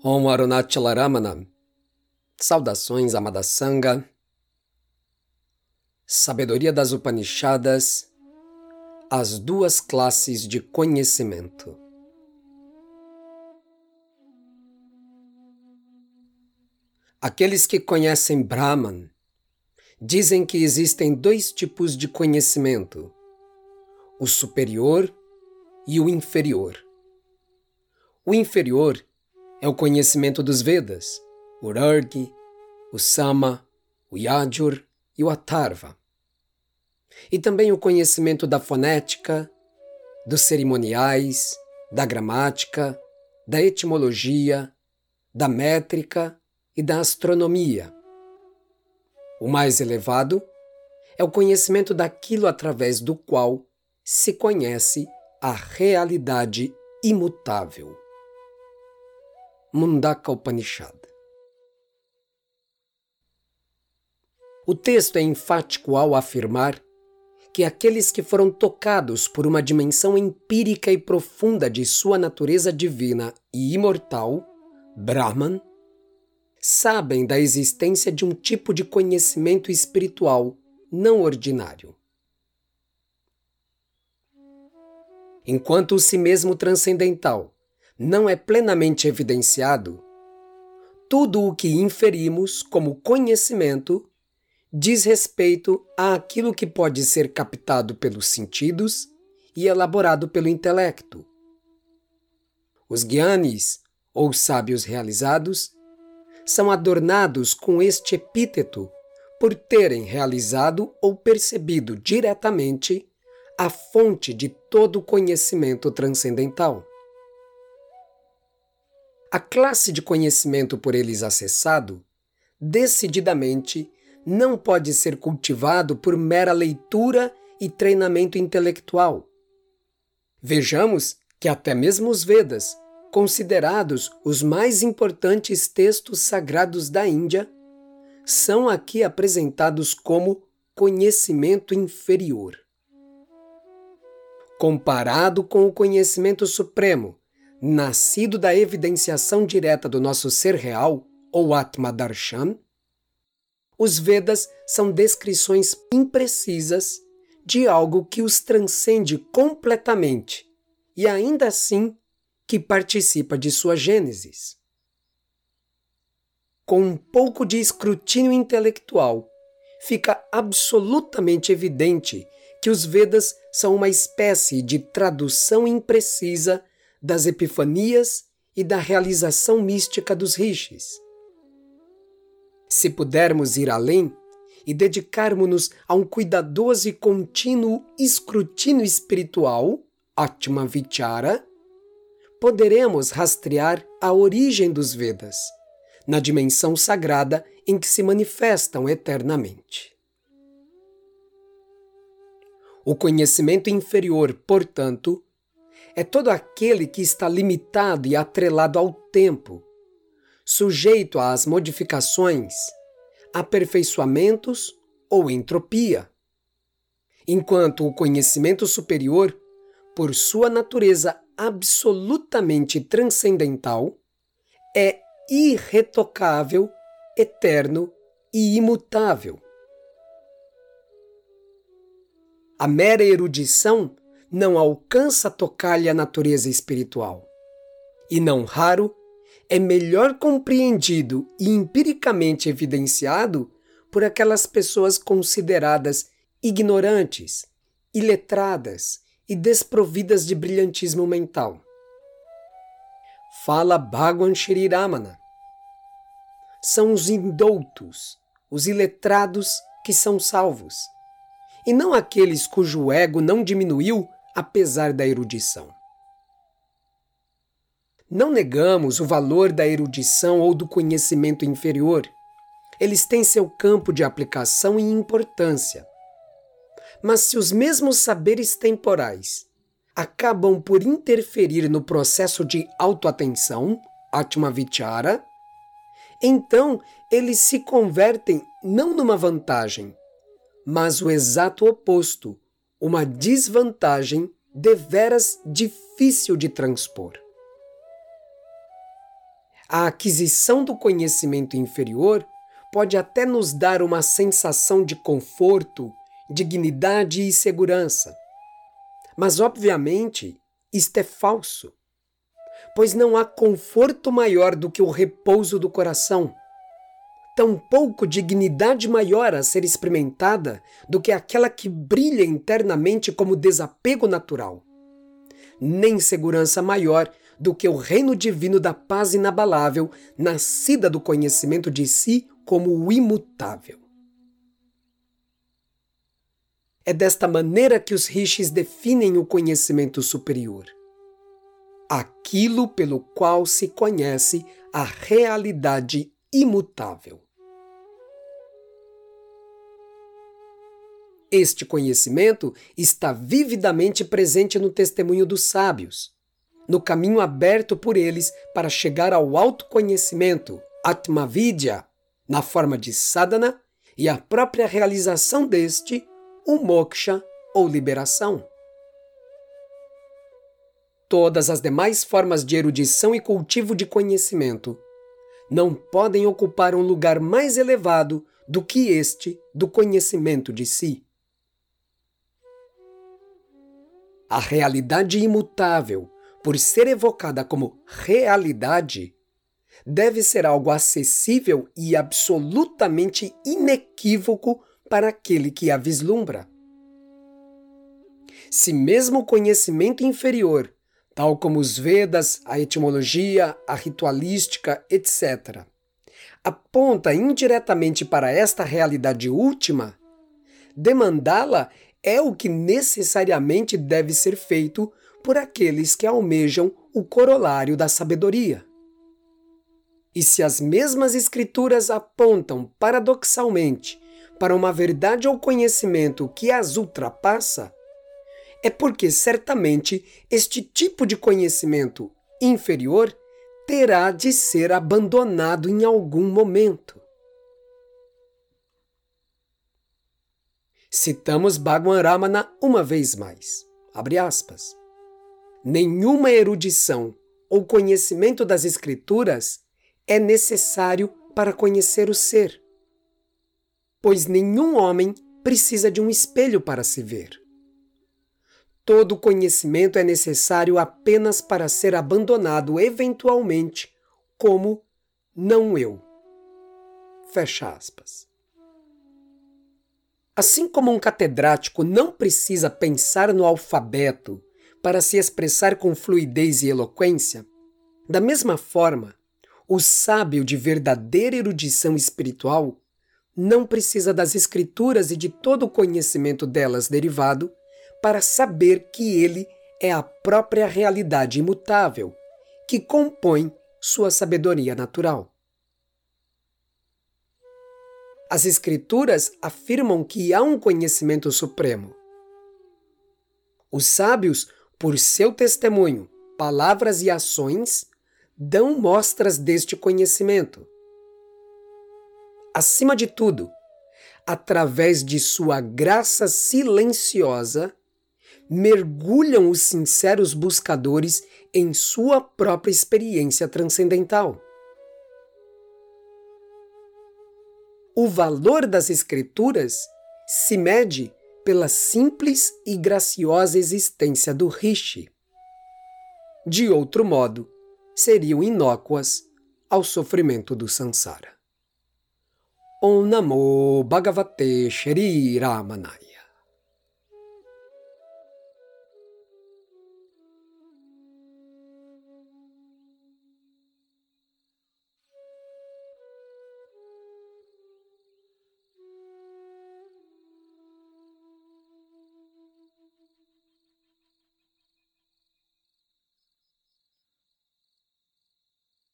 Om Arunachalaramana. Saudações, amada Sangha. Sabedoria das Upanishadas. As duas classes de conhecimento. Aqueles que conhecem Brahman dizem que existem dois tipos de conhecimento: o superior e o inferior. O inferior é o conhecimento dos Vedas, o Urg, o Sama, o Yajur e o Atharva. E também o conhecimento da fonética, dos cerimoniais, da gramática, da etimologia, da métrica e da astronomia. O mais elevado é o conhecimento daquilo através do qual se conhece a realidade imutável. Mundaka Upanishad. O texto é enfático ao afirmar que aqueles que foram tocados por uma dimensão empírica e profunda de sua natureza divina e imortal, Brahman, sabem da existência de um tipo de conhecimento espiritual não ordinário. Enquanto o si mesmo transcendental não é plenamente evidenciado, tudo o que inferimos como conhecimento diz respeito àquilo que pode ser captado pelos sentidos e elaborado pelo intelecto. Os gyanis, ou sábios realizados, são adornados com este epíteto por terem realizado ou percebido diretamente a fonte de todo conhecimento transcendental. A classe de conhecimento por eles acessado, decididamente, não pode ser cultivado por mera leitura e treinamento intelectual. Vejamos que até mesmo os Vedas, considerados os mais importantes textos sagrados da Índia, são aqui apresentados como conhecimento inferior. Comparado com o conhecimento supremo, nascido da evidenciação direta do nosso ser real, ou Atma Darshan, os Vedas são descrições imprecisas de algo que os transcende completamente e ainda assim que participa de sua gênesis. Com um pouco de escrutínio intelectual, fica absolutamente evidente que os Vedas são uma espécie de tradução imprecisa das epifanias e da realização mística dos rishis. Se pudermos ir além e dedicarmos-nos a um cuidadoso e contínuo escrutínio espiritual, Atma Vichara, poderemos rastrear a origem dos Vedas, na dimensão sagrada em que se manifestam eternamente. O conhecimento inferior, portanto, é todo aquele que está limitado e atrelado ao tempo, sujeito às modificações, aperfeiçoamentos ou entropia. Enquanto o conhecimento superior, por sua natureza absolutamente transcendental, é irretocável, eterno e imutável. A mera erudição não alcança tocar-lhe a natureza espiritual. E não raro, é melhor compreendido e empiricamente evidenciado por aquelas pessoas consideradas ignorantes, iletradas e desprovidas de brilhantismo mental. Fala Bhagwan Shri Ramana. São os indoutos, os iletrados que são salvos, e não aqueles cujo ego não diminuiu apesar da erudição. Não negamos o valor da erudição ou do conhecimento inferior. Eles têm seu campo de aplicação e importância. Mas se os mesmos saberes temporais acabam por interferir no processo de autoatenção, Atma Vichara, então eles se convertem não numa vantagem, mas o exato oposto, uma desvantagem deveras difícil de transpor. a aquisição do conhecimento inferior pode até nos dar uma sensação de conforto, dignidade e segurança. Mas, obviamente, isto é falso, pois não há conforto maior do que o repouso do coração, tampouco dignidade maior a ser experimentada do que aquela que brilha internamente como desapego natural, nem segurança maior do que o reino divino da paz inabalável, nascida do conhecimento de si como o imutável. É desta maneira que os rishis definem o conhecimento superior. Aquilo pelo qual se conhece a realidade imutável. Este conhecimento está vividamente presente no testemunho dos sábios, no caminho aberto por eles para chegar ao autoconhecimento, Atmavidya, na forma de sadhana, e a própria realização deste, o moksha ou liberação. Todas as demais formas de erudição e cultivo de conhecimento não podem ocupar um lugar mais elevado do que este do conhecimento de si. A realidade imutável, por ser evocada como realidade, deve ser algo acessível e absolutamente inequívoco para aquele que a vislumbra. Se mesmo o conhecimento inferior, tal como os Vedas, a etimologia, a ritualística, etc., aponta indiretamente para esta realidade última, demandá-la é o que necessariamente deve ser feito por aqueles que almejam o corolário da sabedoria. E se as mesmas escrituras apontam paradoxalmente para uma verdade ou conhecimento que as ultrapassa, é porque certamente este tipo de conhecimento inferior terá de ser abandonado em algum momento. Citamos Bhagwan Ramana uma vez mais. Abre aspas. Nenhuma erudição ou conhecimento das Escrituras é necessário para conhecer o ser, pois nenhum homem precisa de um espelho para se ver. Todo conhecimento é necessário apenas para ser abandonado eventualmente como não eu. Fecha aspas. Assim como um catedrático não precisa pensar no alfabeto para se expressar com fluidez e eloquência, da mesma forma, o sábio de verdadeira erudição espiritual não precisa das escrituras e de todo o conhecimento delas derivado para saber que ele é a própria realidade imutável que compõe sua sabedoria natural. As Escrituras afirmam que há um conhecimento supremo. Os sábios, por seu testemunho, palavras e ações, dão mostras deste conhecimento. Acima de tudo, através de sua graça silenciosa, mergulham os sinceros buscadores em sua própria experiência transcendental. O valor das Escrituras se mede pela simples e graciosa existência do Rishi. De outro modo, seriam inócuas ao sofrimento do Sansara. Om Namo Bhagavate Shri Ramanaya